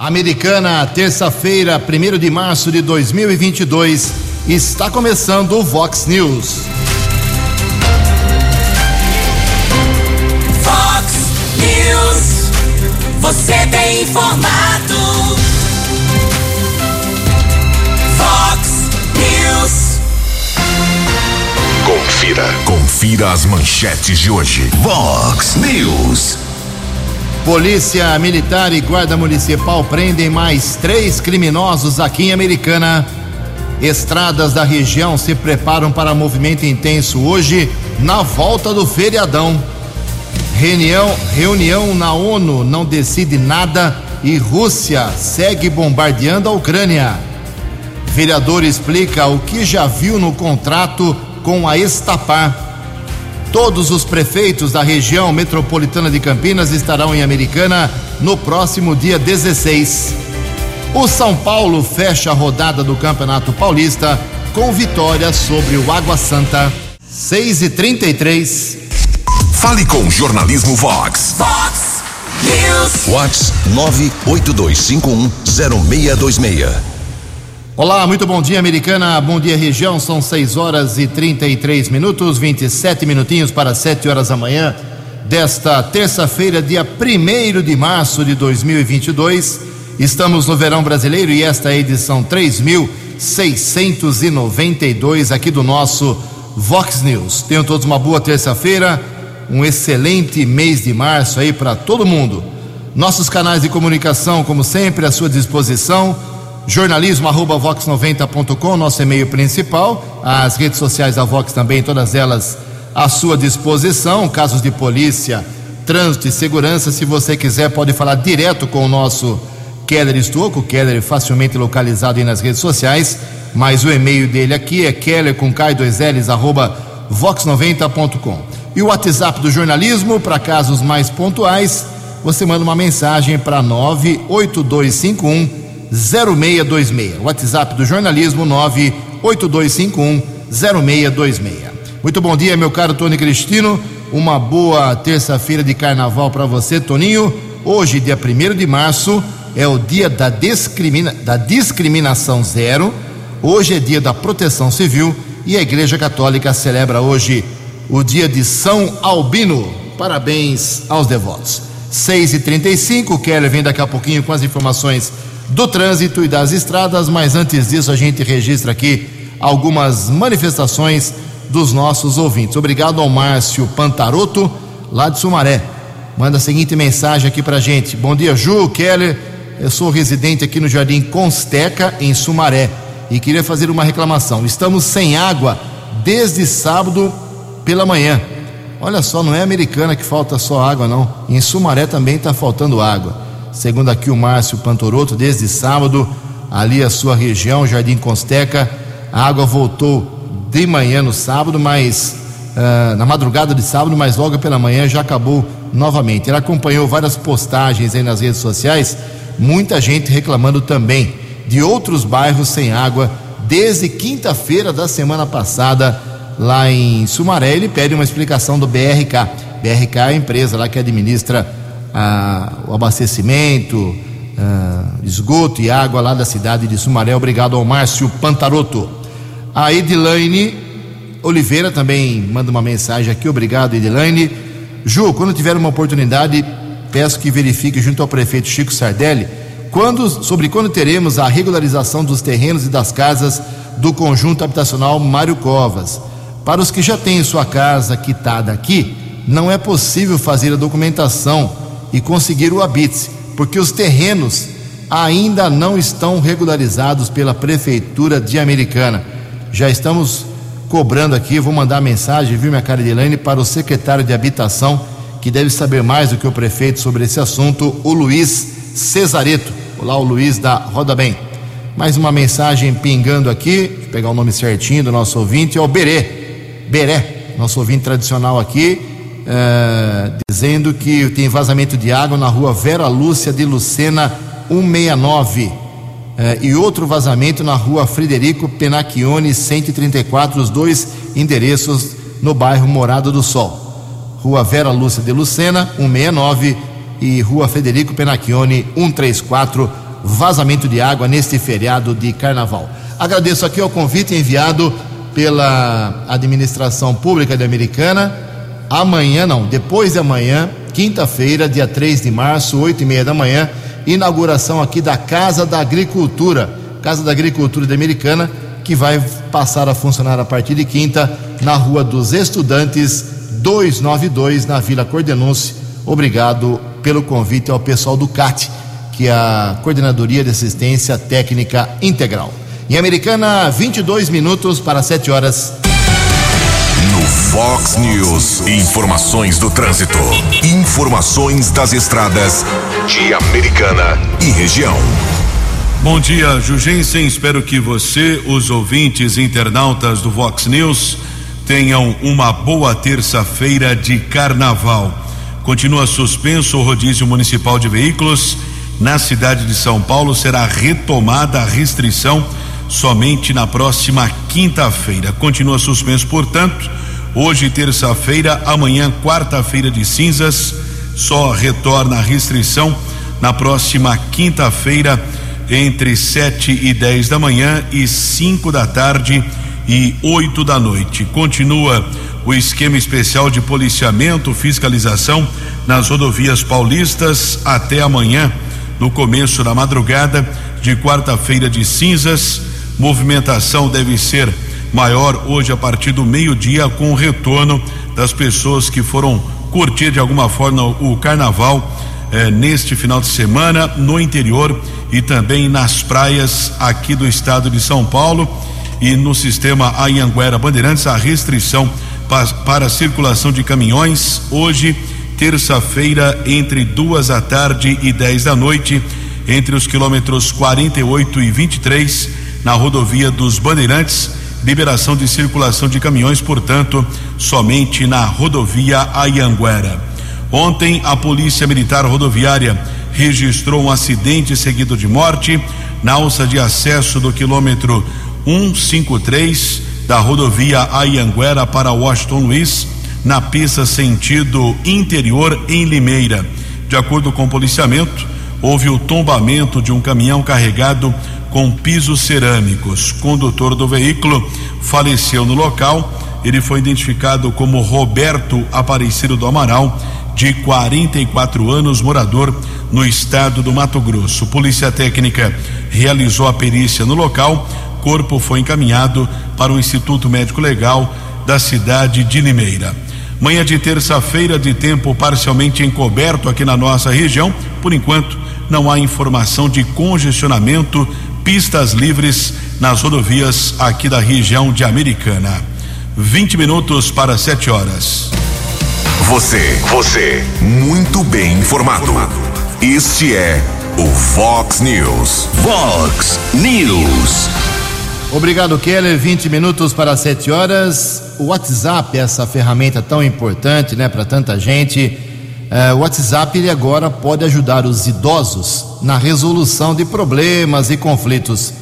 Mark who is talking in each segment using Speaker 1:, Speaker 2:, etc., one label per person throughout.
Speaker 1: Americana, terça-feira, 1 de março de 2022, está começando o Vox News.
Speaker 2: Vox News, você tem informado. Vox News.
Speaker 3: Confira, confira as manchetes de hoje. Vox News.
Speaker 1: Polícia Militar e Guarda Municipal prendem mais três criminosos aqui em Americana. Estradas da região se preparam para movimento intenso hoje, na volta do feriadão. Reunião, reunião na ONU não decide nada e Rússia segue bombardeando a Ucrânia. Vereador explica o que já viu no contrato com a Estapar. Todos os prefeitos da região metropolitana de Campinas estarão em Americana no próximo dia 16. O São Paulo fecha a rodada do Campeonato Paulista com vitória sobre o Água Santa. 6 e 33
Speaker 3: Fale com o Jornalismo Vox.
Speaker 2: Vox News.
Speaker 3: Vox 982510626.
Speaker 1: Olá, muito bom dia, Americana. Bom dia, região. São 6 horas e 33 minutos, 27 minutinhos para 7 horas da manhã desta terça-feira, dia 1 de março de 2022. Estamos no verão brasileiro e esta é a edição 3692 aqui do nosso Vox News. Tenham todos uma boa terça-feira, um excelente mês de março aí para todo mundo. Nossos canais de comunicação, como sempre, à sua disposição jornalismo arroba vox90.com, nosso e-mail principal, as redes sociais da Vox também, todas elas à sua disposição, casos de polícia, trânsito e segurança, se você quiser pode falar direto com o nosso Keller Estouco, Keller facilmente localizado aí nas redes sociais, mas o e-mail dele aqui é keller com K2Ls arroba vox90.com. E o WhatsApp do jornalismo, para casos mais pontuais, você manda uma mensagem para 98251 0626. WhatsApp do jornalismo 98251 0626. Muito bom dia, meu caro Tony Cristino. Uma boa terça-feira de carnaval para você, Toninho. Hoje, dia 1 de março, é o dia da, discrimina... da discriminação zero. Hoje é dia da proteção civil e a Igreja Católica celebra hoje o dia de São Albino. Parabéns aos devotos. 6h35, o Keller vem daqui a pouquinho com as informações do trânsito e das estradas, mas antes disso a gente registra aqui algumas manifestações dos nossos ouvintes. Obrigado ao Márcio Pantaroto, lá de Sumaré. Manda a seguinte mensagem aqui pra gente. Bom dia, Ju, Keller. Eu sou residente aqui no Jardim Consteca, em Sumaré, e queria fazer uma reclamação. Estamos sem água desde sábado pela manhã. Olha só, não é americana que falta só água, não. Em Sumaré também está faltando água segundo aqui o Márcio Pantoroto, desde sábado, ali a sua região, Jardim Consteca, a água voltou de manhã no sábado, mas uh, na madrugada de sábado, mas logo pela manhã já acabou novamente. Ele acompanhou várias postagens aí nas redes sociais, muita gente reclamando também de outros bairros sem água desde quinta-feira da semana passada lá em Sumaré. Ele pede uma explicação do BRK. BRK é a empresa lá que administra ah, o abastecimento, ah, esgoto e água lá da cidade de Sumaré. Obrigado ao Márcio Pantaroto. A Edilaine Oliveira também manda uma mensagem aqui. Obrigado, Edilaine. Ju, quando tiver uma oportunidade, peço que verifique junto ao prefeito Chico Sardelli quando, sobre quando teremos a regularização dos terrenos e das casas do conjunto habitacional Mário Covas. Para os que já têm sua casa quitada aqui, não é possível fazer a documentação e conseguir o habite, porque os terrenos ainda não estão regularizados pela Prefeitura de Americana. Já estamos cobrando aqui, vou mandar mensagem, viu, minha cara de Elaine, para o secretário de Habitação, que deve saber mais do que o prefeito sobre esse assunto, o Luiz Cesareto. Olá, o Luiz da Roda Bem. Mais uma mensagem pingando aqui, eu pegar o nome certinho do nosso ouvinte, é o Berê. Beré, nosso ouvinte tradicional aqui, é, dizendo que tem vazamento de água na rua Vera Lúcia de Lucena 169 é, e outro vazamento na rua Frederico Penacchione 134, os dois endereços no bairro Morada do Sol. Rua Vera Lúcia de Lucena 169 e Rua Federico Penacchione 134 vazamento de água neste feriado de carnaval. Agradeço aqui o convite enviado pela administração pública de Americana. Amanhã, não, depois de amanhã, quinta-feira, dia 3 de março, 8 e meia da manhã, inauguração aqui da Casa da Agricultura, Casa da Agricultura de Americana, que vai passar a funcionar a partir de quinta na Rua dos Estudantes 292, na Vila Cordenúncio. Obrigado pelo convite ao pessoal do CAT, que é a Coordenadoria de Assistência Técnica Integral. Em Americana, 22 minutos para 7 horas.
Speaker 3: Fox News, informações do trânsito. Informações das estradas de Americana e região.
Speaker 4: Bom dia, Jugensen. Espero que você, os ouvintes internautas do Vox News, tenham uma boa terça-feira de carnaval. Continua suspenso o rodízio municipal de veículos. Na cidade de São Paulo será retomada a restrição somente na próxima quinta-feira. Continua suspenso, portanto, hoje, terça-feira, amanhã, quarta-feira de cinzas, só retorna a restrição na próxima quinta-feira entre 7 e 10 da manhã e 5 da tarde e 8 da noite. Continua o esquema especial de policiamento, fiscalização nas rodovias paulistas até amanhã, no começo da madrugada de quarta-feira de cinzas. Movimentação deve ser maior hoje a partir do meio-dia com o retorno das pessoas que foram curtir de alguma forma o carnaval eh, neste final de semana no interior e também nas praias aqui do estado de São Paulo e no sistema Anhanguera Bandeirantes. A restrição pa, para circulação de caminhões hoje terça-feira entre duas da tarde e dez da noite entre os quilômetros 48 e 23 na rodovia dos Bandeirantes liberação de circulação de caminhões portanto somente na rodovia Anhanguera Ontem, a Polícia Militar Rodoviária registrou um acidente seguido de morte na alça de acesso do quilômetro 153 da rodovia Ayanguera para Washington Luiz, na pista sentido interior em Limeira. De acordo com o policiamento, houve o tombamento de um caminhão carregado com pisos cerâmicos. Condutor do veículo faleceu no local. Ele foi identificado como Roberto Aparecido do Amaral de 44 anos, morador no estado do Mato Grosso. Polícia Técnica realizou a perícia no local. Corpo foi encaminhado para o Instituto Médico Legal da cidade de Limeira. Manhã de terça-feira, de tempo parcialmente encoberto aqui na nossa região. Por enquanto, não há informação de congestionamento, pistas livres nas rodovias aqui da região de Americana. 20 minutos para 7 horas.
Speaker 3: Você, você, muito bem informado. Este é o Fox News. Fox News.
Speaker 1: Obrigado, Keller. 20 minutos para 7 horas. O WhatsApp, essa ferramenta tão importante, né, para tanta gente. É, o WhatsApp ele agora pode ajudar os idosos na resolução de problemas e conflitos.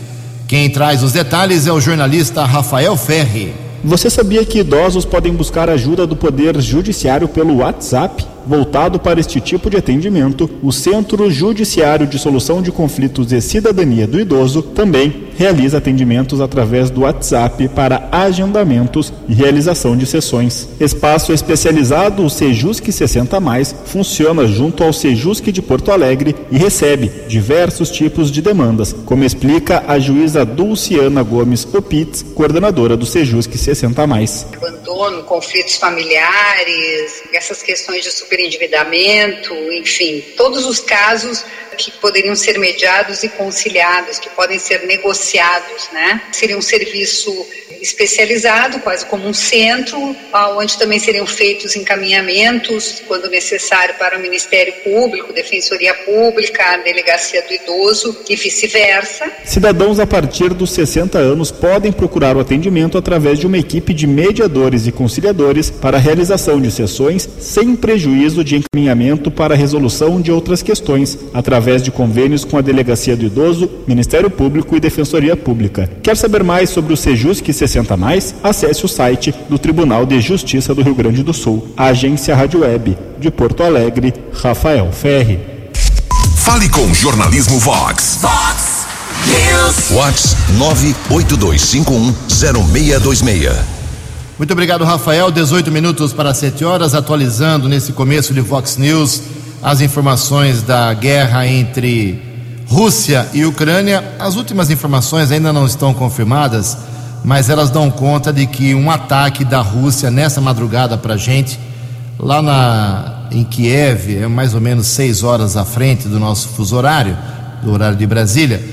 Speaker 1: Quem traz os detalhes é o jornalista Rafael Ferri.
Speaker 5: Você sabia que idosos podem buscar ajuda do Poder Judiciário pelo WhatsApp? Voltado para este tipo de atendimento, o Centro Judiciário de Solução de Conflitos e Cidadania do Idoso também realiza atendimentos através do WhatsApp para agendamentos e realização de sessões. Espaço especializado, o Sejusc 60 Mais, funciona junto ao Sejusc de Porto Alegre e recebe diversos tipos de demandas, como explica a juíza Dulciana Gomes Opitz, coordenadora do Sejusc 60 Mais.
Speaker 6: Abandono, conflitos familiares, essas questões de superendividamento, enfim, todos os casos que poderiam ser mediados e conciliados, que podem ser negociados, né? Seria um serviço especializado, quase como um centro, onde também seriam feitos encaminhamentos, quando necessário, para o Ministério Público, Defensoria Pública, Delegacia do Idoso e vice-versa.
Speaker 5: Cidadãos a partir dos 60 anos podem procurar o atendimento através de uma equipe de mediadores e conciliadores para a realização de sessões sem prejuízo de encaminhamento para a resolução de outras questões, através de convênios com a Delegacia do Idoso, Ministério Público e Defensoria Pública. Quer saber mais sobre o Sejusc 60 Mais? Acesse o site do Tribunal de Justiça do Rio Grande do Sul. A Agência Rádio Web de Porto Alegre, Rafael Ferri.
Speaker 3: Fale com Jornalismo Vox.
Speaker 2: Vox News.
Speaker 3: Vox 982510626.
Speaker 1: Muito obrigado, Rafael. 18 minutos para 7 horas, atualizando nesse começo de Vox News as informações da guerra entre Rússia e Ucrânia. As últimas informações ainda não estão confirmadas, mas elas dão conta de que um ataque da Rússia nessa madrugada para a gente, lá na, em Kiev, é mais ou menos 6 horas à frente do nosso fuso horário, do horário de Brasília,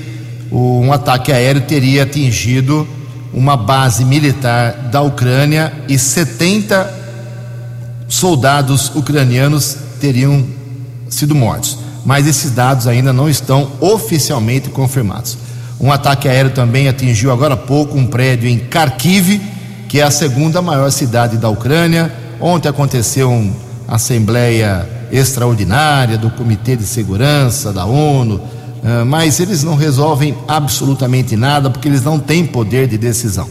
Speaker 1: um ataque aéreo teria atingido uma base militar da Ucrânia e 70 soldados ucranianos teriam sido mortos. Mas esses dados ainda não estão oficialmente confirmados. Um ataque aéreo também atingiu agora há pouco um prédio em Kharkiv, que é a segunda maior cidade da Ucrânia. Ontem aconteceu uma assembleia extraordinária do Comitê de Segurança da ONU, mas eles não resolvem absolutamente nada porque eles não têm poder de decisão.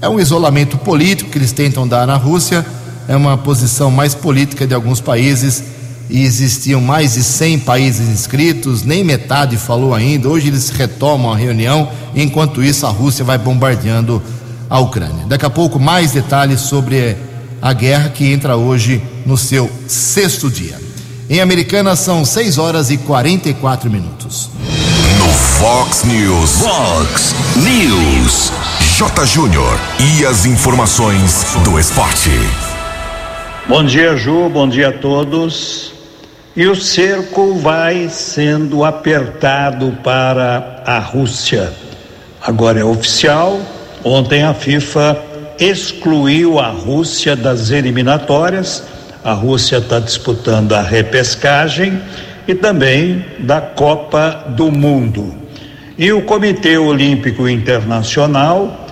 Speaker 1: É um isolamento político que eles tentam dar na Rússia, é uma posição mais política de alguns países e existiam mais de 100 países inscritos, nem metade falou ainda. Hoje eles retomam a reunião, enquanto isso a Rússia vai bombardeando a Ucrânia. Daqui a pouco mais detalhes sobre a guerra que entra hoje no seu sexto dia. Em Americana são 6 horas e 44 minutos.
Speaker 3: Fox News. Fox News. J. Júnior. E as informações do esporte.
Speaker 7: Bom dia, Ju. Bom dia a todos. E o cerco vai sendo apertado para a Rússia. Agora é oficial. Ontem a FIFA excluiu a Rússia das eliminatórias. A Rússia está disputando a repescagem e também da Copa do Mundo. E o Comitê Olímpico Internacional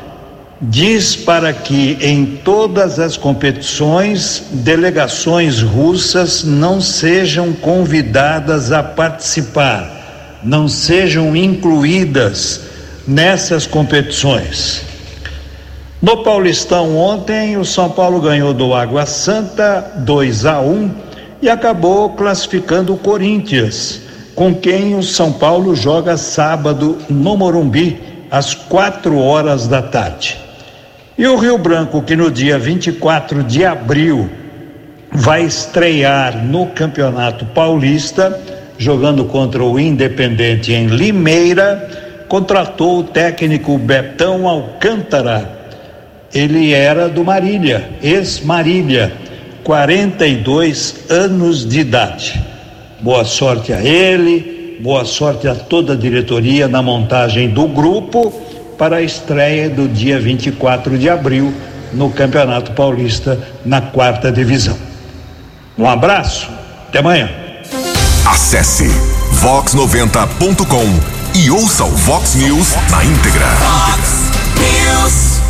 Speaker 7: diz para que em todas as competições delegações russas não sejam convidadas a participar, não sejam incluídas nessas competições. No Paulistão ontem, o São Paulo ganhou do Água Santa 2 a 1 e acabou classificando o Corinthians, com quem o São Paulo joga sábado no Morumbi às quatro horas da tarde. E o Rio Branco, que no dia 24 de abril vai estrear no Campeonato Paulista, jogando contra o Independente em Limeira, contratou o técnico Betão Alcântara. Ele era do Marília, ex-Marília, 42 anos de idade. Boa sorte a ele, boa sorte a toda a diretoria na montagem do grupo para a estreia do dia 24 de abril no Campeonato Paulista na quarta divisão. Um abraço, até amanhã.
Speaker 3: Acesse vox90.com e ouça o Vox News na íntegra.
Speaker 2: Vox News.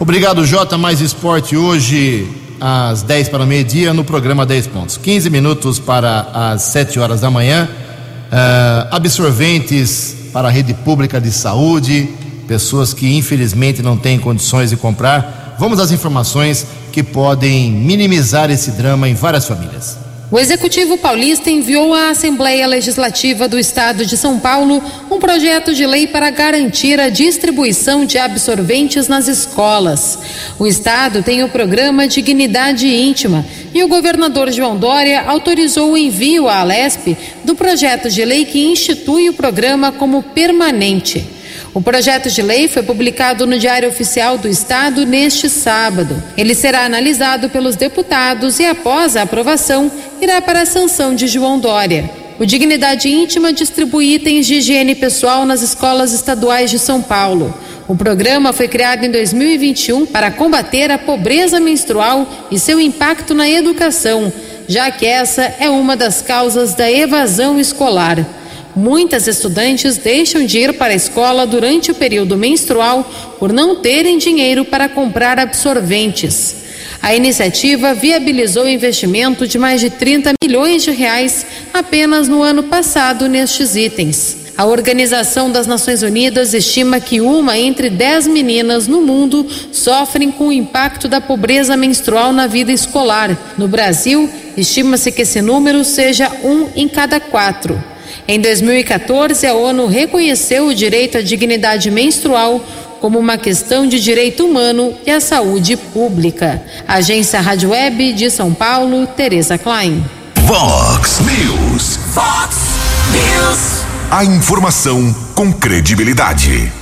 Speaker 1: Obrigado, Jota. Mais esporte hoje às 10 para o meio-dia no programa 10 pontos. 15 minutos para as 7 horas da manhã. Uh, absorventes para a rede pública de saúde, pessoas que infelizmente não têm condições de comprar. Vamos às informações que podem minimizar esse drama em várias famílias.
Speaker 8: O Executivo Paulista enviou à Assembleia Legislativa do Estado de São Paulo um projeto de lei para garantir a distribuição de absorventes nas escolas. O Estado tem o programa Dignidade Íntima e o governador João Dória autorizou o envio à Alesp do projeto de lei que institui o programa como permanente. O projeto de lei foi publicado no Diário Oficial do Estado neste sábado. Ele será analisado pelos deputados e, após a aprovação, irá para a sanção de João Dória. O Dignidade Íntima distribui itens de higiene pessoal nas escolas estaduais de São Paulo. O programa foi criado em 2021 para combater a pobreza menstrual e seu impacto na educação, já que essa é uma das causas da evasão escolar. Muitas estudantes deixam de ir para a escola durante o período menstrual por não terem dinheiro para comprar absorventes. A iniciativa viabilizou investimento de mais de 30 milhões de reais apenas no ano passado nestes itens. A Organização das Nações Unidas estima que uma entre dez meninas no mundo sofrem com o impacto da pobreza menstrual na vida escolar. No Brasil, estima-se que esse número seja um em cada quatro. Em 2014, a ONU reconheceu o direito à dignidade menstrual como uma questão de direito humano e à saúde pública. Agência Rádio Web de São Paulo, Tereza Klein.
Speaker 3: Vox News.
Speaker 2: Fox News.
Speaker 3: A informação com credibilidade.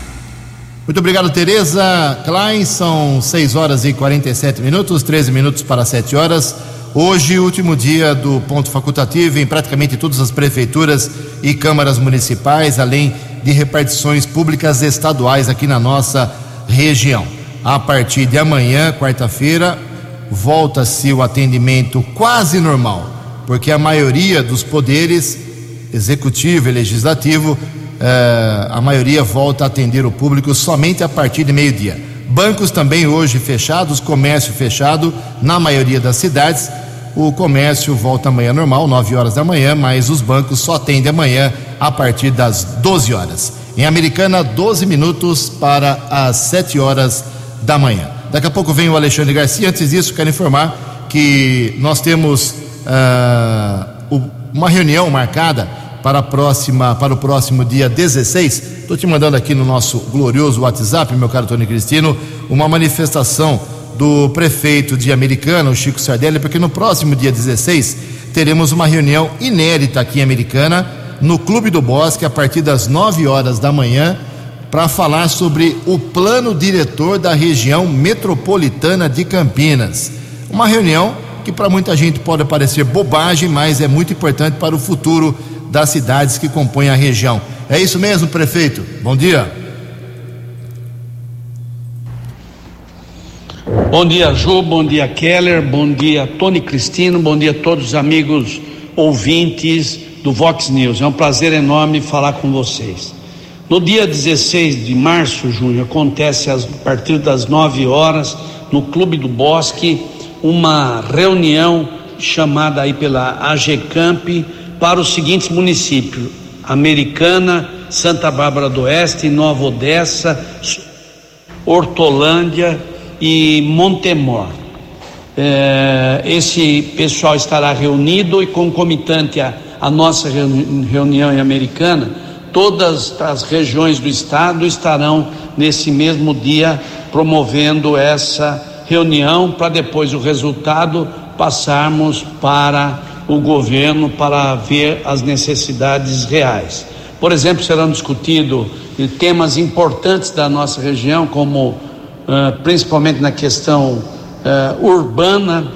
Speaker 1: Muito obrigado, Tereza Klein. São 6 horas e 47 minutos, 13 minutos para 7 horas. Hoje, último dia do ponto facultativo em praticamente todas as prefeituras e câmaras municipais, além de repartições públicas estaduais aqui na nossa região. A partir de amanhã, quarta-feira, volta-se o atendimento quase normal, porque a maioria dos poderes, executivo e legislativo, eh, a maioria volta a atender o público somente a partir de meio-dia. Bancos também hoje fechados, comércio fechado na maioria das cidades. O comércio volta amanhã normal, 9 horas da manhã, mas os bancos só atendem amanhã a partir das 12 horas. Em Americana, 12 minutos para as 7 horas da manhã. Daqui a pouco vem o Alexandre Garcia. Antes disso, quero informar que nós temos o- uma reunião marcada para, a próxima, para o próximo dia 16. Estou te mandando aqui no nosso glorioso WhatsApp, meu caro Tony Cristino, uma manifestação do prefeito de Americana, o Chico Sardelli, porque no próximo dia 16 teremos uma reunião inédita aqui em Americana, no Clube do Bosque, a partir das 9 horas da manhã, para falar sobre o plano diretor da região metropolitana de Campinas. Uma reunião que para muita gente pode parecer bobagem, mas é muito importante para o futuro das cidades que compõem a região. É isso mesmo, prefeito? Bom dia.
Speaker 9: Bom dia, Ju, bom dia, Keller, bom dia, Tony Cristino, bom dia a todos os amigos ouvintes do Vox News. É um prazer enorme falar com vocês. No dia 16 de março, Júnior, acontece a partir das 9 horas, no Clube do Bosque, uma reunião chamada aí pela AGCamp para os seguintes municípios: Americana, Santa Bárbara do Oeste, Nova Odessa, Hortolândia e Montemor. É, esse pessoal estará reunido e concomitante à, à nossa reuni- reunião em Americana, todas as regiões do estado estarão nesse mesmo dia promovendo essa reunião para depois o resultado passarmos para o governo para ver as necessidades reais. Por exemplo, serão discutidos temas importantes da nossa região, como ah, principalmente na questão ah, urbana,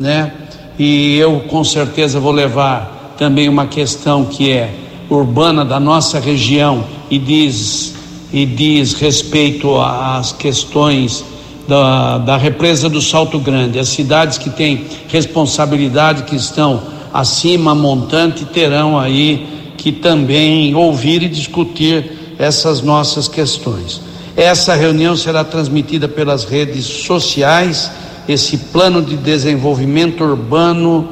Speaker 9: né? E eu com certeza vou levar também uma questão que é urbana da nossa região e diz e diz respeito às questões da, da represa do Salto Grande. As cidades que têm responsabilidade, que estão acima, montante, terão aí que também ouvir e discutir essas nossas questões. Essa reunião será transmitida pelas redes sociais, esse plano de desenvolvimento urbano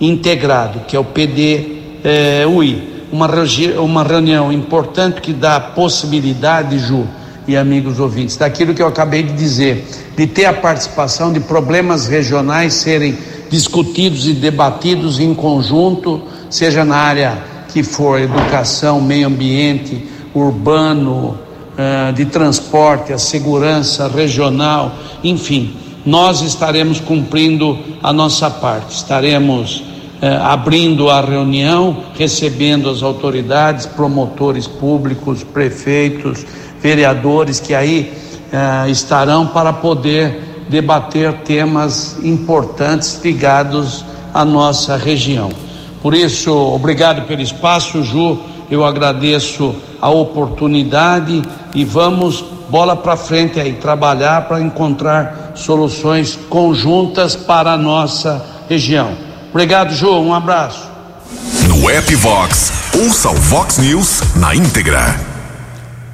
Speaker 9: integrado, que é o PDUI. Uma, regi- uma reunião importante que dá a possibilidade, Ju e amigos ouvintes, daquilo que eu acabei de dizer, de ter a participação de problemas regionais serem discutidos e debatidos em conjunto, seja na área que for educação, meio ambiente, urbano, eh, de transporte, a segurança regional, enfim, nós estaremos cumprindo a nossa parte, estaremos eh, abrindo a reunião, recebendo as autoridades, promotores públicos, prefeitos, vereadores que aí eh, estarão para poder debater temas importantes ligados à nossa região. Por isso, obrigado pelo espaço, Ju. Eu agradeço a oportunidade e vamos bola para frente aí, trabalhar para encontrar soluções conjuntas para a nossa região. Obrigado, Ju. Um abraço.
Speaker 3: No app Vox, ouça o Vox News na íntegra.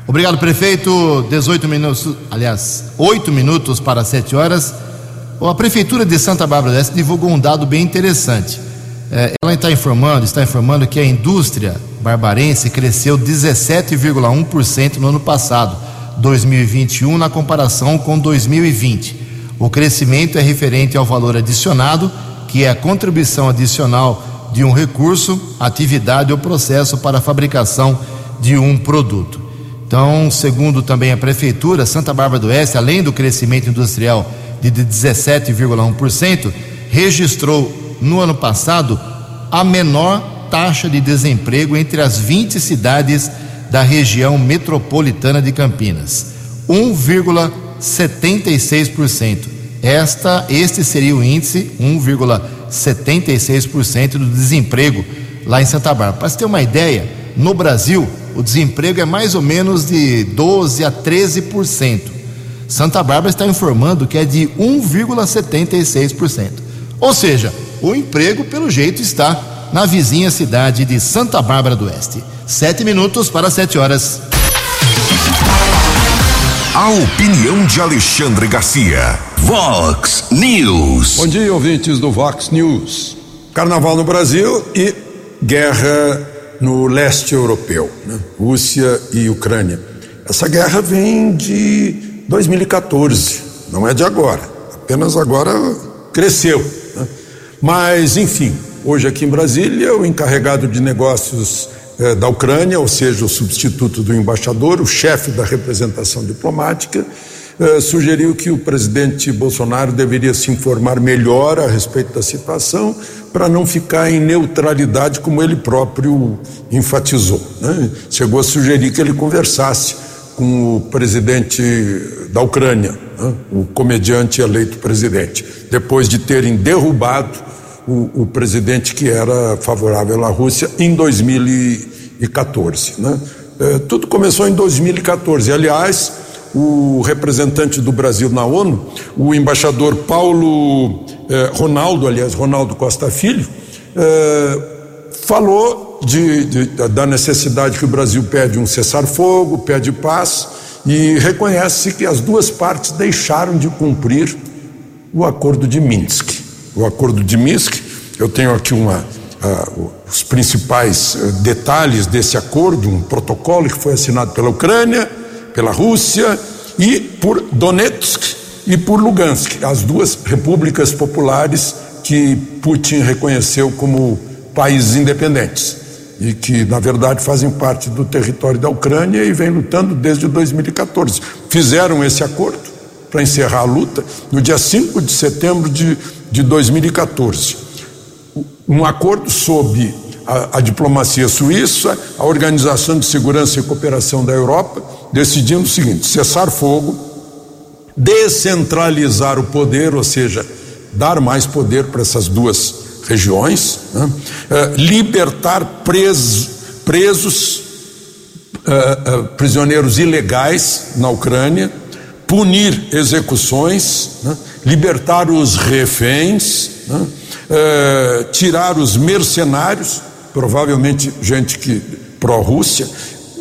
Speaker 1: Obrigado, prefeito. 18 minutos, aliás, 8 minutos para 7 horas. A Prefeitura de Santa Bárbara do Oeste divulgou um dado bem interessante. É, ela está informando, está informando que a indústria barbarense cresceu 17,1% no ano passado, 2021, na comparação com 2020. O crescimento é referente ao valor adicionado, que é a contribuição adicional de um recurso, atividade ou processo para a fabricação de um produto. Então, segundo também a Prefeitura, Santa Bárbara do Oeste, além do crescimento industrial de 17,1%, registrou no ano passado a menor taxa de desemprego entre as 20 cidades da região metropolitana de Campinas, 1,76%. Esta, este seria o índice 1,76% do desemprego lá em Santa Bárbara. Para você ter uma ideia, no Brasil o desemprego é mais ou menos de 12 a 13%. Santa Bárbara está informando que é de 1,76%. Ou seja, o emprego, pelo jeito, está na vizinha cidade de Santa Bárbara do Oeste. Sete minutos para sete horas.
Speaker 3: A opinião de Alexandre Garcia. Vox News.
Speaker 10: Bom dia, ouvintes do Vox News. Carnaval no Brasil e guerra no leste europeu, né? Rússia e Ucrânia. Essa guerra vem de 2014, não é de agora, apenas agora cresceu. Né? Mas, enfim, hoje aqui em Brasília, o encarregado de negócios eh, da Ucrânia, ou seja, o substituto do embaixador, o chefe da representação diplomática, eh, sugeriu que o presidente Bolsonaro deveria se informar melhor a respeito da situação para não ficar em neutralidade, como ele próprio enfatizou. Né? Chegou a sugerir que ele conversasse com o presidente da Ucrânia, né? o comediante eleito presidente, depois de terem derrubado o, o, presidente que era favorável à Rússia em 2014. Né? É, tudo começou em 2014. Aliás, o representante do Brasil na ONU, o embaixador Paulo eh, Ronaldo, aliás, Ronaldo Costa Filho, eh, falou de, de, da necessidade que o Brasil pede um cessar-fogo, pede paz e reconhece que as duas partes deixaram de cumprir o acordo de Minsk. O acordo de Minsk, eu tenho aqui uma, uh, os principais uh, detalhes desse acordo, um protocolo que foi assinado pela Ucrânia, pela Rússia e por Donetsk e por Lugansk, as duas repúblicas populares que Putin reconheceu como países independentes e que, na verdade, fazem parte do território da Ucrânia e vem lutando desde 2014. Fizeram esse acordo para encerrar a luta no dia 5 de setembro de, de 2014. Um acordo sob a, a, diplomacia suíça, a Organização de Segurança e Cooperação da Europa, decidindo o seguinte: cessar fogo, descentralizar o poder, ou seja, dar mais poder para essas duas regiões, né? uh, libertar presos, presos uh, uh, prisioneiros ilegais na Ucrânia, punir execuções, né? libertar os reféns, né? tirar os mercenários provavelmente gente que pró-Rússia,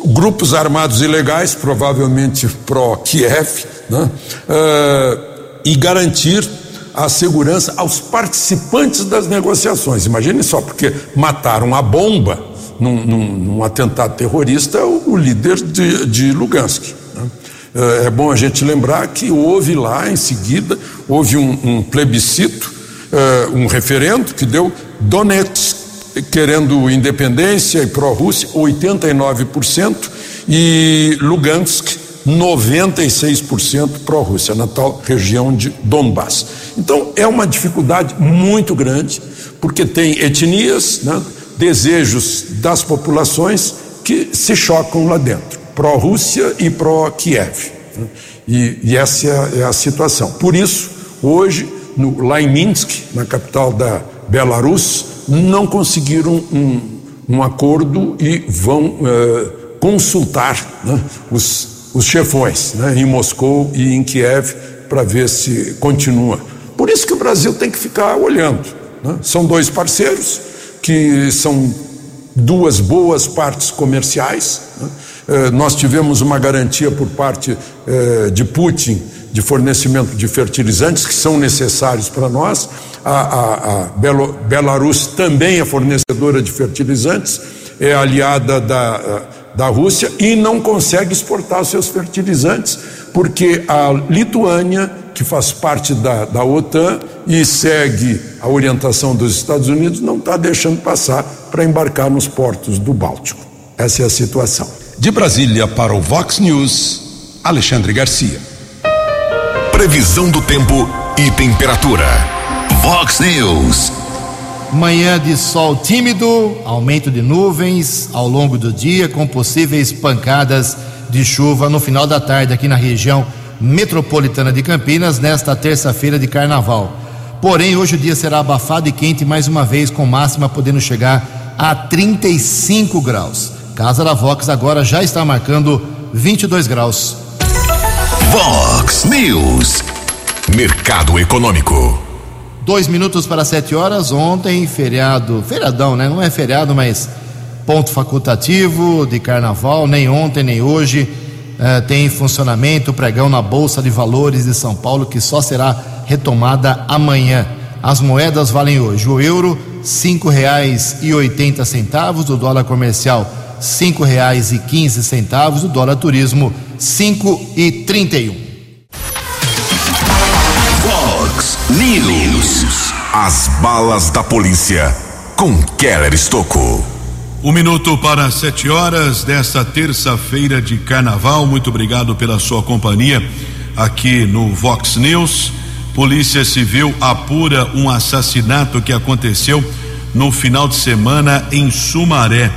Speaker 10: grupos armados ilegais, provavelmente pró-Kiev, né? uh, e garantir a segurança aos participantes das negociações. Imagine só, porque mataram a bomba num, num, num atentado terrorista o, o líder de, de Lugansk. Né? Uh, é bom a gente lembrar que houve lá, em seguida, houve um, um plebiscito, uh, um referendo que deu Donetsk querendo independência e pró-Rússia, 89%, e Lugansk, 96% pró-Rússia, na tal região de Donbass. Então, é uma dificuldade muito grande, porque tem etnias, né, desejos das populações que se chocam lá dentro, pró-Rússia e pró-Kiev. Né, e, e, essa é a, é a situação. Por isso, hoje, no, lá em Minsk, na capital da Belarus, não conseguiram um, um acordo e vão uh, consultar né, os, os chefões né, em Moscou e em Kiev para ver se continua. Por isso que o Brasil tem que ficar olhando. Né? São dois parceiros que são duas boas partes comerciais. Né? Uh, nós tivemos uma garantia por parte uh, de Putin de fornecimento de fertilizantes que são necessários para nós. A, a, a Belo, Belarus também é fornecedora de fertilizantes, é aliada da, da Rússia e não consegue exportar seus fertilizantes porque a Lituânia que faz parte da, da OTAN e segue a orientação dos Estados Unidos, não está deixando passar para embarcar nos portos do Báltico. Essa é a situação.
Speaker 3: De Brasília para o Vox News, Alexandre Garcia. Previsão do tempo e temperatura. Vox News.
Speaker 1: Manhã de sol tímido, aumento de nuvens ao longo do dia, com possíveis pancadas de chuva no final da tarde aqui na região metropolitana de Campinas, nesta terça-feira de carnaval. Porém, hoje o dia será abafado e quente mais uma vez, com máxima podendo chegar a 35 graus. Casa da Vox agora já está marcando 22 graus.
Speaker 3: Vox News. Mercado Econômico.
Speaker 1: Dois minutos para sete horas. Ontem, feriado, feriadão, né? Não é feriado, mas ponto facultativo de carnaval. Nem ontem, nem hoje eh, tem funcionamento o pregão na Bolsa de Valores de São Paulo, que só será retomada amanhã. As moedas valem hoje. O euro, cinco reais e oitenta centavos. O dólar comercial, cinco reais e quinze centavos. O dólar turismo, cinco e trinta e um.
Speaker 3: Vox News. As balas da polícia com Keller Estocou.
Speaker 4: Um minuto para sete horas desta terça-feira de carnaval. Muito obrigado pela sua companhia aqui no Vox News. Polícia Civil apura um assassinato que aconteceu no final de semana em Sumaré.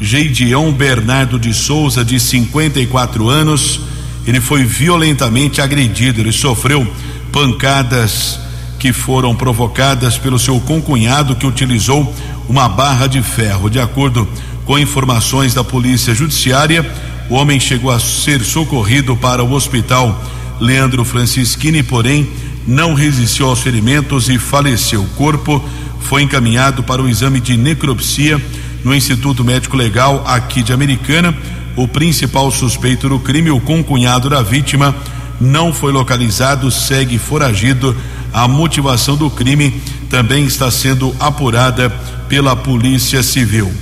Speaker 4: Geidião Bernardo de Souza, de 54 anos, ele foi violentamente agredido. Ele sofreu pancadas que foram provocadas pelo seu concunhado que utilizou uma barra de ferro. De acordo com informações da Polícia Judiciária, o homem chegou a ser socorrido para o hospital Leandro Francischini, porém não resistiu aos ferimentos e faleceu. O corpo foi encaminhado para o exame de necropsia no Instituto Médico Legal aqui de Americana. O principal suspeito do crime, o concunhado da vítima, não foi localizado, segue foragido. A motivação do crime também está sendo apurada pela Polícia Civil.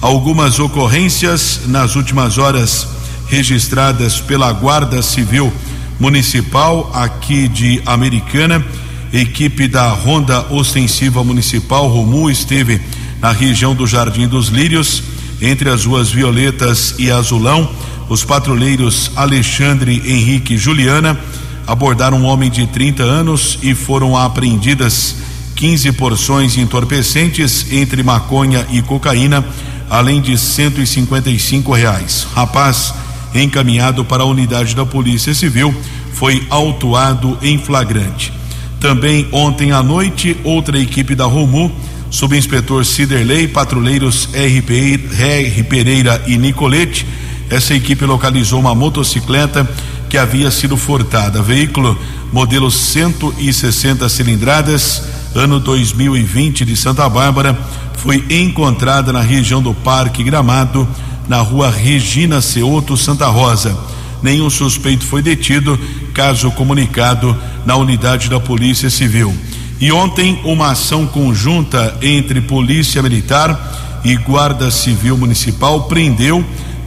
Speaker 4: Algumas ocorrências nas últimas horas registradas pela Guarda Civil Municipal aqui de Americana. Equipe da Ronda Ostensiva Municipal Romu esteve na região do Jardim dos Lírios, entre as ruas Violetas e Azulão. Os patrulheiros Alexandre Henrique e Juliana abordaram um homem de 30 anos e foram apreendidas 15 porções entorpecentes entre maconha e cocaína, além de 155 reais. Rapaz encaminhado para a unidade da Polícia Civil foi autuado em flagrante. Também ontem à noite, outra equipe da Romu, subinspetor Ciderley, patrulheiros R. Pereira e Nicolete. Essa equipe localizou uma motocicleta que havia sido furtada. Veículo modelo 160 cilindradas, ano 2020 de Santa Bárbara, foi encontrada na região do Parque Gramado, na rua Regina Ceoto, Santa Rosa. Nenhum suspeito foi detido, caso comunicado na unidade da Polícia Civil. E ontem, uma ação conjunta entre Polícia Militar e Guarda Civil Municipal prendeu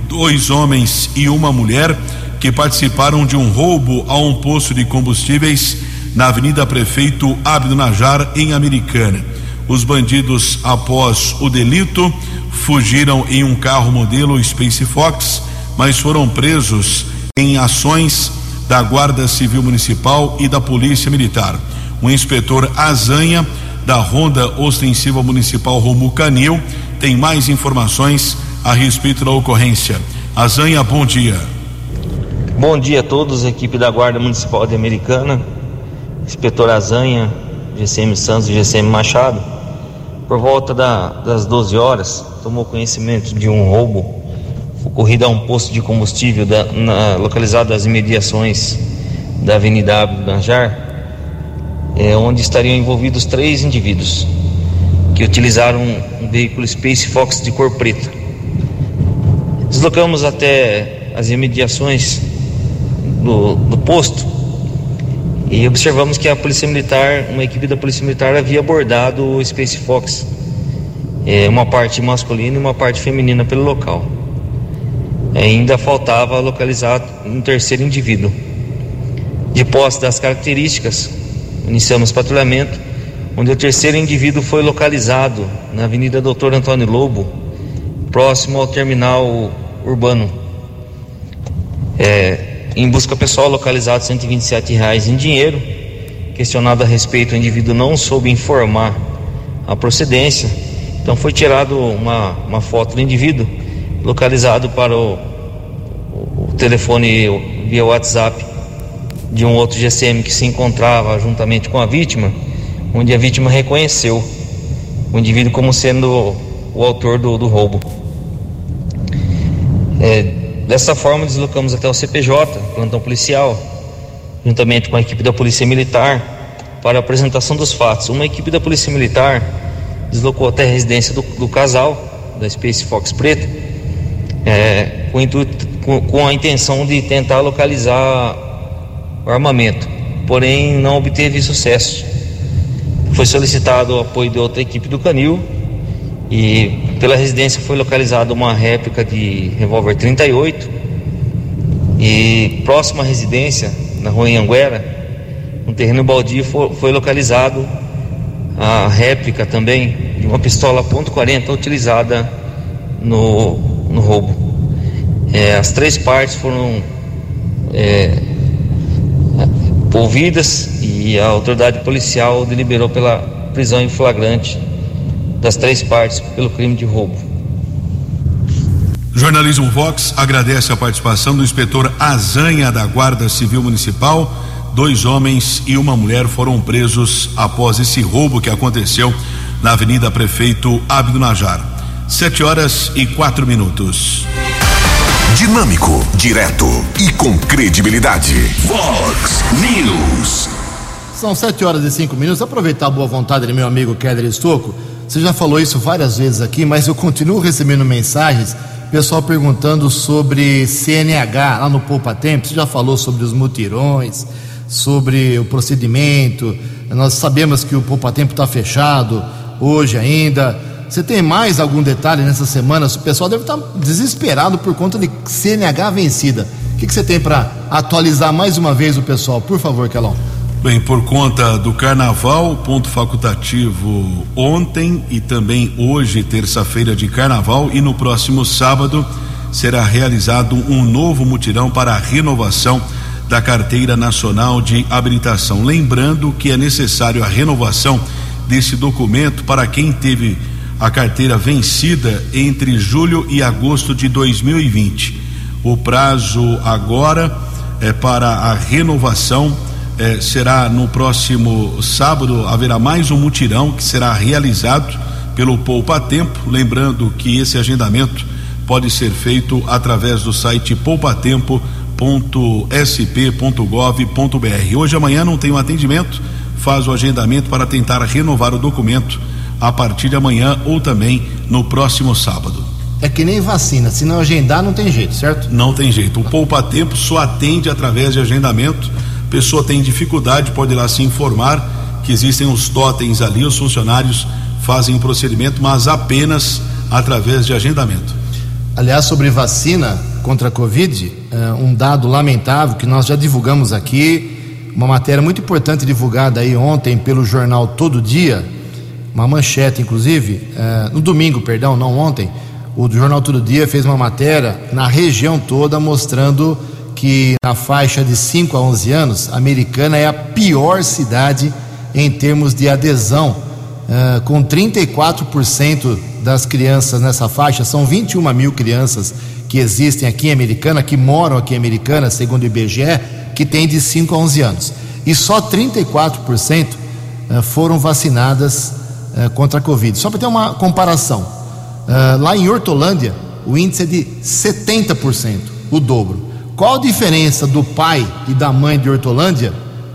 Speaker 4: dois homens e uma mulher que participaram de um roubo a um posto de combustíveis na Avenida Prefeito Abdo Najar, em Americana. Os bandidos, após o delito, fugiram em um carro modelo Space Fox, mas foram presos em ações da Guarda Civil Municipal e da Polícia Militar. O inspetor Azanha, da Ronda Ostensiva Municipal Romu Canil, tem mais informações a respeito da ocorrência. Azanha, bom dia.
Speaker 11: Bom dia a todos, equipe da Guarda Municipal de Americana, inspetor Azanha, GCM Santos e GCM Machado. Por volta da, das 12 horas, tomou conhecimento de um roubo ocorrido a um posto de combustível da, na, localizado nas imediações da Avenida Abdo Najar, é, onde estariam envolvidos três indivíduos que utilizaram um, veículo Space Fox de cor preta. Deslocamos até as imediações do, do posto e observamos que a Polícia Militar, uma equipe da Polícia Militar havia abordado o Space Fox, é, uma parte masculina e uma parte feminina pelo local. Ainda faltava localizar um terceiro indivíduo. De posse das características, iniciamos patrulhamento, onde o terceiro indivíduo foi localizado na Avenida Doutor Antônio Lobo, próximo ao terminal urbano. É, em busca pessoal, localizado 127 reais em dinheiro. Questionado a respeito, o indivíduo não soube informar a procedência. Então foi tirado uma, uma foto do indivíduo, localizado para o, o telefone via WhatsApp de um outro GCM que se encontrava juntamente com a vítima, onde a vítima reconheceu o indivíduo como sendo o autor do, do roubo. É, dessa forma, deslocamos até o CPJ, plantão policial, juntamente com a equipe da Polícia Militar, para a apresentação dos fatos. Uma equipe da Polícia Militar deslocou até a residência do, do casal, da Space Fox Preta, é, com, intuito, com, com a intenção de tentar localizar o armamento, porém não obteve sucesso. Foi solicitado o apoio de outra equipe do Canil e pela residência foi localizada uma réplica de revólver 38 e próxima à residência, na rua Anguera, no terreno baldio foi, localizado a réplica também de uma pistola .40 utilizada no, no roubo. É, as três partes foram é, ouvidas e a autoridade policial deliberou pela prisão em flagrante das três partes pelo crime de roubo.
Speaker 4: Jornalismo Vox agradece a participação do inspetor Azanha da Guarda Civil Municipal. Dois homens e uma mulher foram presos após esse roubo que aconteceu na Avenida Prefeito Abdo Najar. Sete horas e quatro minutos.
Speaker 3: Dinâmico, direto e com credibilidade. Vox News.
Speaker 1: São sete horas e cinco minutos. Aproveitar a boa vontade do meu amigo Keller Estocco. Você já falou isso várias vezes aqui, mas eu continuo recebendo mensagens, pessoal perguntando sobre CNH lá no Poupa Tempo. Você já falou sobre os mutirões, sobre o procedimento. Nós sabemos que o Poupa Tempo está fechado hoje ainda. Você tem mais algum detalhe nessa semana? O pessoal deve estar desesperado por conta de CNH vencida. O que, você tem para atualizar mais uma vez o pessoal? Por favor, Kelão.
Speaker 4: Bem, por conta do carnaval, ponto facultativo ontem e também hoje, terça-feira de carnaval, e no próximo sábado será realizado um novo mutirão para a renovação da Carteira Nacional de Habilitação. Lembrando que é necessário a renovação desse documento para quem teve a carteira vencida entre julho e agosto de 2020. O prazo agora é para a renovação eh, será no próximo sábado, haverá mais um mutirão que será realizado pelo Poupa Tempo. Lembrando que esse agendamento pode ser feito através do site poupatempo.sp.gov.br. Hoje amanhã não tem um atendimento, faz o agendamento para tentar renovar o documento a partir de amanhã ou também no próximo sábado.
Speaker 1: É que nem vacina, se não agendar não tem jeito, certo?
Speaker 4: Não tem jeito. O Poupa Tempo só atende através de agendamento pessoa tem dificuldade, pode ir lá se informar que existem os totens ali, os funcionários fazem o procedimento, mas apenas através de agendamento.
Speaker 1: Aliás, sobre vacina contra a Covid, uh, um dado lamentável que nós já divulgamos aqui, uma matéria muito importante divulgada aí ontem pelo jornal Todo Dia, uma manchete, inclusive, uh, no domingo, perdão, não ontem, o jornal Todo Dia fez uma matéria na região toda mostrando que na faixa de 5 a 11 anos, Americana é a pior cidade em termos de adesão, uh, com 34% das crianças nessa faixa, são 21 mil crianças que existem aqui em Americana, que moram aqui em Americana, segundo o IBGE, que tem de 5 a 11 anos. E só 34% uh, foram vacinadas uh, contra a Covid. Só para ter uma comparação, lá em Hortolândia, o índice é de 70%, o dobro. Qual a diferença do pai e da mãe de Hortolândia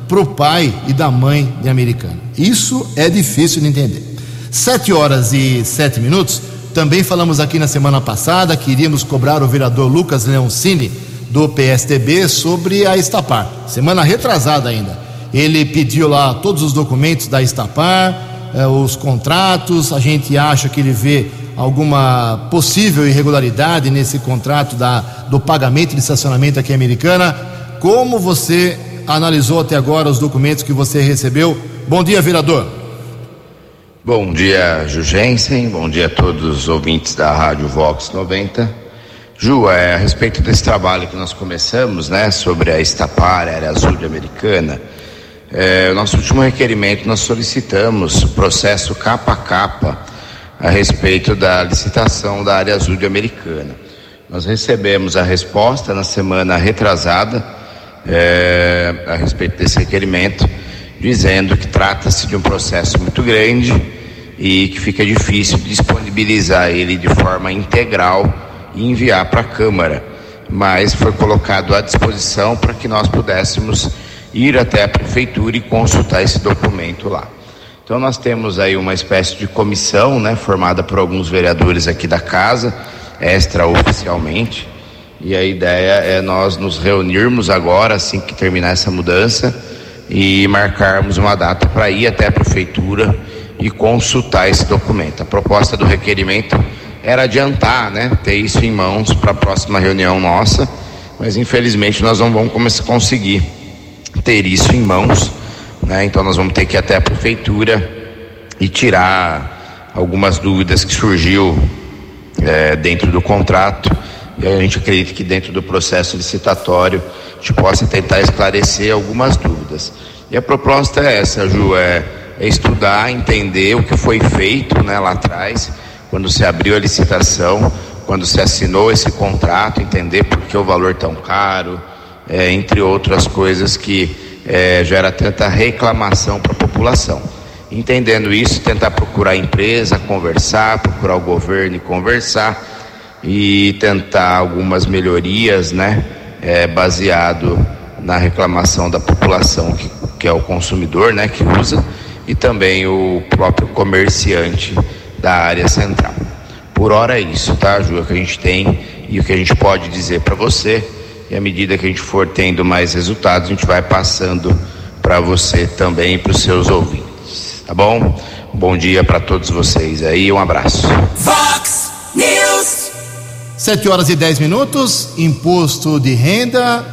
Speaker 1: para o pai e da mãe de Americana? Isso é difícil de entender. Sete horas e sete minutos. Também falamos aqui na semana passada que iríamos cobrar o vereador Lucas Leoncini do PSTB sobre a Estapar. Semana retrasada ainda. Ele pediu lá todos os documentos da Estapar, eh, os contratos. A gente acha que ele vê alguma possível irregularidade nesse contrato da, do pagamento de estacionamento aqui Americana. Como você analisou até agora os documentos que você recebeu. Bom dia, vereador.
Speaker 12: Bom dia, Jugensen. Bom dia a todos os ouvintes da Rádio Vox 90. Ju, é, a respeito desse trabalho que nós começamos, né, sobre a Estapar, a área azul de Americana, é, nosso último requerimento nós solicitamos processo capa a capa a respeito da licitação da área azul de Americana. Nós recebemos a resposta na semana retrasada é, a respeito desse requerimento, dizendo que trata-se de um processo muito grande e que fica difícil disponibilizar ele de forma integral e enviar para a Câmara, mas foi colocado à disposição para que nós pudéssemos ir até a prefeitura e consultar esse documento lá. Então nós temos aí uma espécie de comissão, né, formada por alguns vereadores aqui da casa, extraoficialmente, e a ideia é nós nos reunirmos agora, assim que terminar essa mudança, e marcarmos uma data para ir até a prefeitura e consultar esse documento. A proposta do requerimento era adiantar, né, ter isso em mãos para a próxima reunião nossa, mas infelizmente nós não vamos conseguir ter isso em mãos, né? Então nós vamos ter que ir até a prefeitura e tirar algumas dúvidas que surgiu é, dentro do contrato e a gente acredita que dentro do processo licitatório a gente possa tentar esclarecer algumas dúvidas. E a proposta é essa, Ju, é, é estudar, entender o que foi feito né, lá atrás, quando se abriu a licitação, quando se assinou esse contrato, entender por que o valor tão caro, é, entre outras coisas que é, gera tanta reclamação para a população. Entendendo isso, tentar procurar a empresa, conversar, procurar o governo e conversar e tentar algumas melhorias, né, é, baseado na reclamação da população que, que é o consumidor, né, que usa e também o próprio comerciante da área central. Por hora é isso, tá, Ju, é o que a gente tem e o que a gente pode dizer para você e à medida que a gente for tendo mais resultados, a gente vai passando para você também e para os seus ouvintes. Tá bom? Bom dia para todos vocês aí, um abraço.
Speaker 2: Fox News.
Speaker 1: 7 horas e 10 minutos, imposto de renda,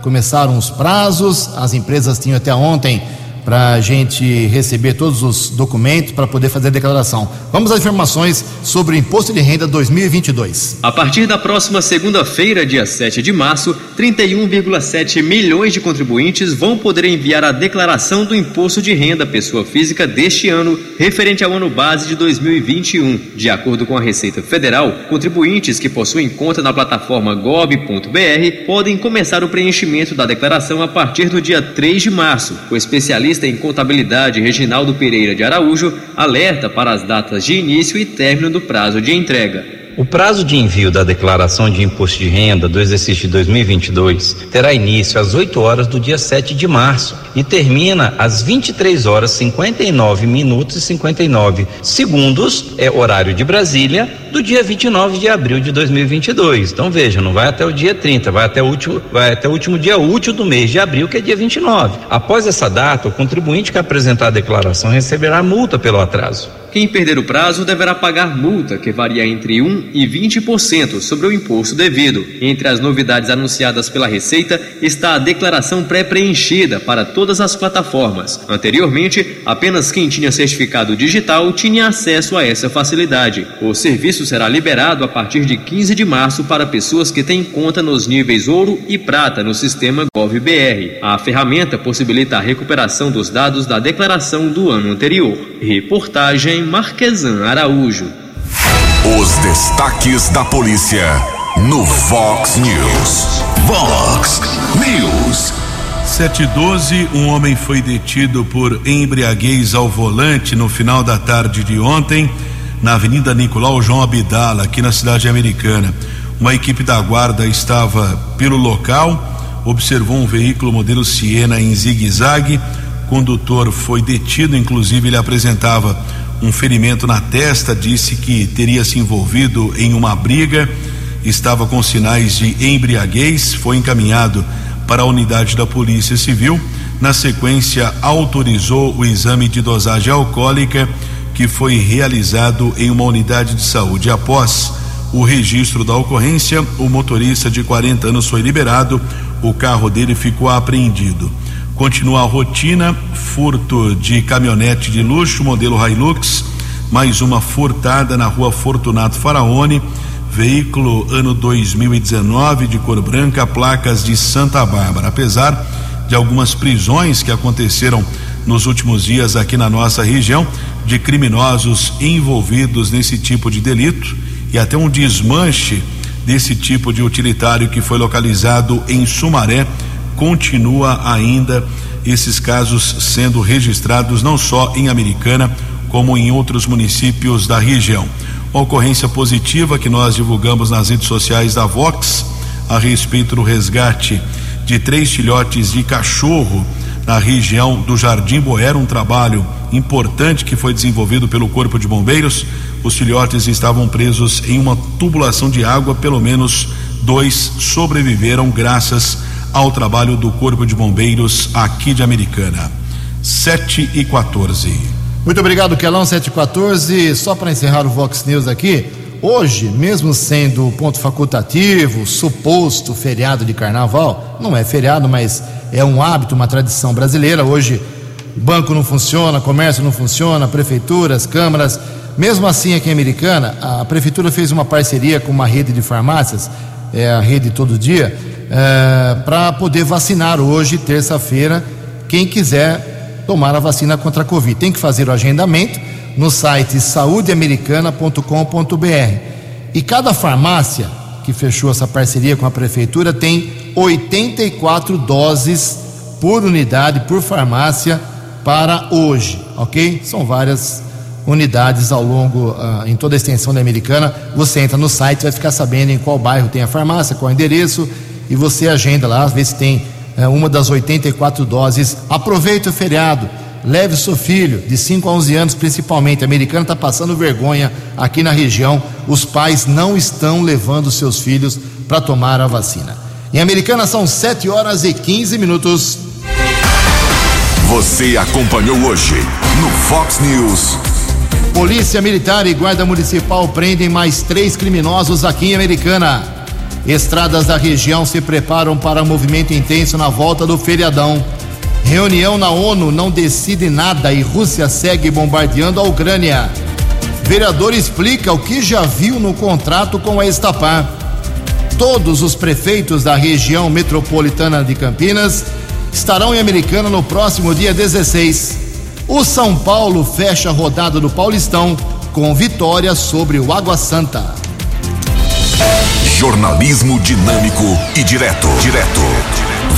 Speaker 1: começaram os prazos, as empresas tinham até ontem para a gente receber todos os documentos para poder fazer a declaração. Vamos às informações sobre o Imposto de Renda 2022.
Speaker 13: A partir da próxima segunda-feira, dia 7 de março, 31,7 milhões de contribuintes vão poder enviar a declaração do Imposto de Renda pessoa física deste ano, referente ao ano base de 2021. De acordo com a Receita Federal, contribuintes que possuem conta na plataforma gob.br podem começar o preenchimento da declaração a partir do dia 3 de março. O especialista especialista em contabilidade Reginaldo Pereira de Araújo alerta para as datas de início e término do prazo de entrega.
Speaker 14: O prazo de envio da declaração de imposto de renda do exercício de 2022 terá início às 8 horas do dia 7 de março e termina às 23 horas 59 minutos e 59 segundos, é horário de Brasília, do dia 29 de abril de 2022. Então veja, não vai até o dia 30, vai até o último, vai até o último dia útil do mês de abril, que é dia 29. Após essa data, o contribuinte que apresentar a declaração receberá multa pelo atraso.
Speaker 13: Quem perder o prazo deverá pagar multa, que varia entre 1 e 20% sobre o imposto devido. Entre as novidades anunciadas pela Receita está a declaração pré-preenchida para todas as plataformas. Anteriormente, apenas quem tinha certificado digital tinha acesso a essa facilidade. O serviço será liberado a partir de 15 de março para pessoas que têm conta nos níveis ouro e prata no sistema GovBR. A ferramenta possibilita a recuperação dos dados da declaração do ano anterior. Reportagem Marquesan Araújo.
Speaker 3: Os destaques da polícia no Vox News. Vox News.
Speaker 4: 712, um homem foi detido por embriaguez ao volante no final da tarde de ontem, na Avenida Nicolau João Abdala, aqui na cidade americana. Uma equipe da guarda estava pelo local, observou um veículo modelo Siena em zigue-zague. O condutor foi detido, inclusive ele apresentava um ferimento na testa, disse que teria se envolvido em uma briga, estava com sinais de embriaguez, foi encaminhado para a unidade da Polícia Civil. Na sequência, autorizou o exame de dosagem alcoólica que foi realizado em uma unidade de saúde. Após o registro da ocorrência, o motorista de 40 anos foi liberado, o carro dele ficou apreendido. Continua a rotina, furto de caminhonete de luxo, modelo Hilux, mais uma furtada na rua Fortunato Faraone, veículo ano 2019 de cor branca, placas de Santa Bárbara. Apesar de algumas prisões que aconteceram nos últimos dias aqui na nossa região de criminosos envolvidos nesse tipo de delito e até um desmanche desse tipo de utilitário que foi localizado em Sumaré, continua ainda esses casos sendo registrados não só em Americana, como em outros municípios da região. Uma ocorrência positiva que nós divulgamos nas redes sociais da Vox a respeito do resgate de três filhotes de cachorro na região do Jardim Boer, um trabalho importante que foi desenvolvido pelo Corpo de Bombeiros. Os filhotes estavam presos em uma tubulação de água, pelo menos dois sobreviveram graças ao trabalho do Corpo de Bombeiros aqui de Americana. 7 e 14.
Speaker 1: Muito obrigado, Kelão 714. Só para encerrar o Vox News aqui, hoje, mesmo sendo ponto facultativo, suposto feriado de carnaval, não é feriado, mas é um hábito, uma tradição brasileira. Hoje, banco não funciona, comércio não funciona, prefeituras, câmaras. Mesmo assim, aqui em Americana, a prefeitura fez uma parceria com uma rede de farmácias, é a rede Todo Dia, é, para poder vacinar hoje, terça-feira, quem quiser tomar a vacina contra a Covid. Tem que fazer o agendamento no site saudeamericana.com.br. E cada farmácia que fechou essa parceria com a prefeitura tem 84 doses por unidade, por farmácia, para hoje, ok? São várias unidades ao longo, uh, em toda a extensão da Americana. Você entra no site, vai ficar sabendo em qual bairro tem a farmácia, qual o endereço, e você agenda lá, às vezes tem uh, uma das 84 doses. Aproveite o feriado, leve seu filho, de 5 a 11 anos principalmente. A Americana está passando vergonha aqui na região. Os pais não estão levando seus filhos para tomar a vacina. Em Americana são 7 horas e 15 minutos.
Speaker 3: Você acompanhou hoje no Fox News.
Speaker 1: Polícia Militar e Guarda Municipal prendem mais três criminosos aqui em Americana. Estradas da região se preparam para um movimento intenso na volta do feriadão. Reunião na ONU não decide nada e Rússia segue bombardeando a Ucrânia. Vereador explica o que já viu no contrato com a Estapar. Todos os prefeitos da região metropolitana de Campinas estarão em Americana no próximo dia 16. O São Paulo fecha a rodada do Paulistão com vitória sobre o Água Santa.
Speaker 3: Jornalismo dinâmico e direto. Direto.